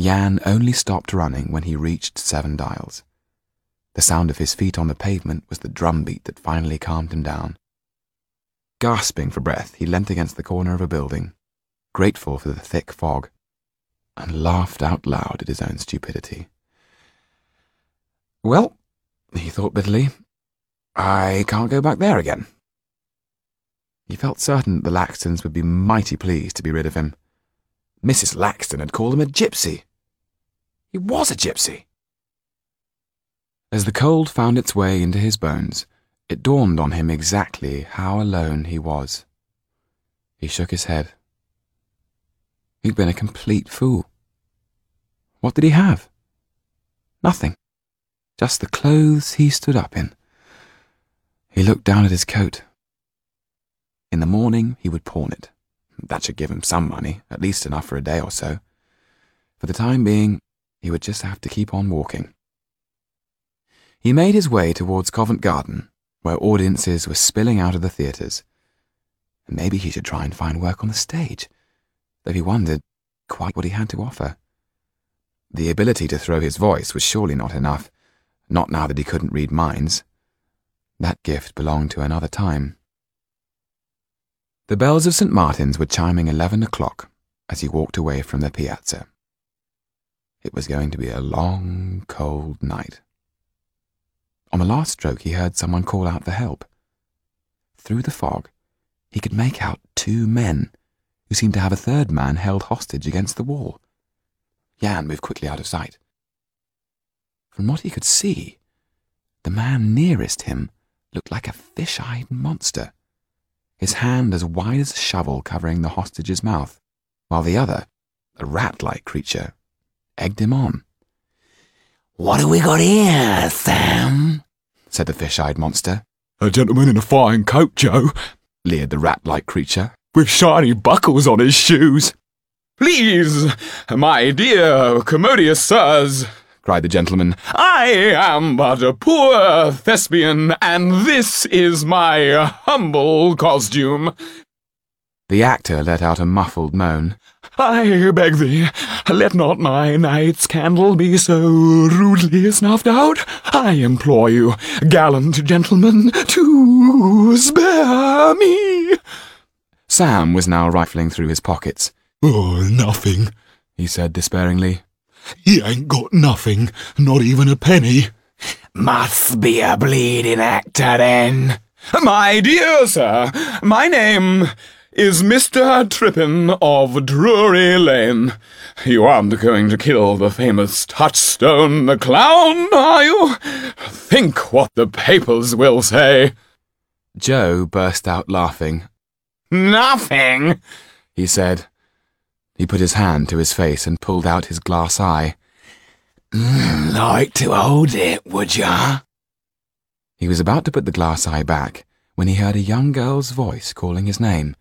Yann only stopped running when he reached Seven Dials. The sound of his feet on the pavement was the drumbeat that finally calmed him down. Gasping for breath, he leant against the corner of a building, grateful for the thick fog, and laughed out loud at his own stupidity. Well, he thought bitterly, I can't go back there again. He felt certain that the Laxtons would be mighty pleased to be rid of him. Mrs. Laxton had called him a gypsy. He was a gypsy. As the cold found its way into his bones, it dawned on him exactly how alone he was. He shook his head. He'd been a complete fool. What did he have? Nothing. Just the clothes he stood up in. He looked down at his coat. In the morning, he would pawn it. That should give him some money, at least enough for a day or so. For the time being, he would just have to keep on walking. He made his way towards Covent Garden, where audiences were spilling out of the theatres. Maybe he should try and find work on the stage, though he wondered quite what he had to offer. The ability to throw his voice was surely not enough, not now that he couldn't read minds. That gift belonged to another time. The bells of St. Martin's were chiming eleven o'clock as he walked away from the piazza. It was going to be a long, cold night. On the last stroke, he heard someone call out for help. Through the fog, he could make out two men who seemed to have a third man held hostage against the wall. Yann moved quickly out of sight. From what he could see, the man nearest him looked like a fish eyed monster, his hand as wide as a shovel covering the hostage's mouth, while the other, a rat like creature, egged him on. What have we got here, Sam? said the fish-eyed monster. A gentleman in a fine coat, Joe, leered the rat-like creature, with shiny buckles on his shoes. Please, my dear commodious sirs, cried the gentleman, I am but a poor thespian, and this is my humble costume. The actor let out a muffled moan. I beg thee, let not my night's candle be so rudely snuffed out. I implore you, gallant gentlemen, to spare me. Sam was now rifling through his pockets. Oh, nothing, he said despairingly. He ain't got nothing, not even a penny. Must be a bleeding actor, then. My dear sir, my name is Mr. Trippin of Drury Lane. You aren't going to kill the famous Touchstone the Clown, are you? Think what the papers will say. Joe burst out laughing. Nothing, he said. He put his hand to his face and pulled out his glass eye. Mm, like to hold it, would ya? He was about to put the glass eye back when he heard a young girl's voice calling his name.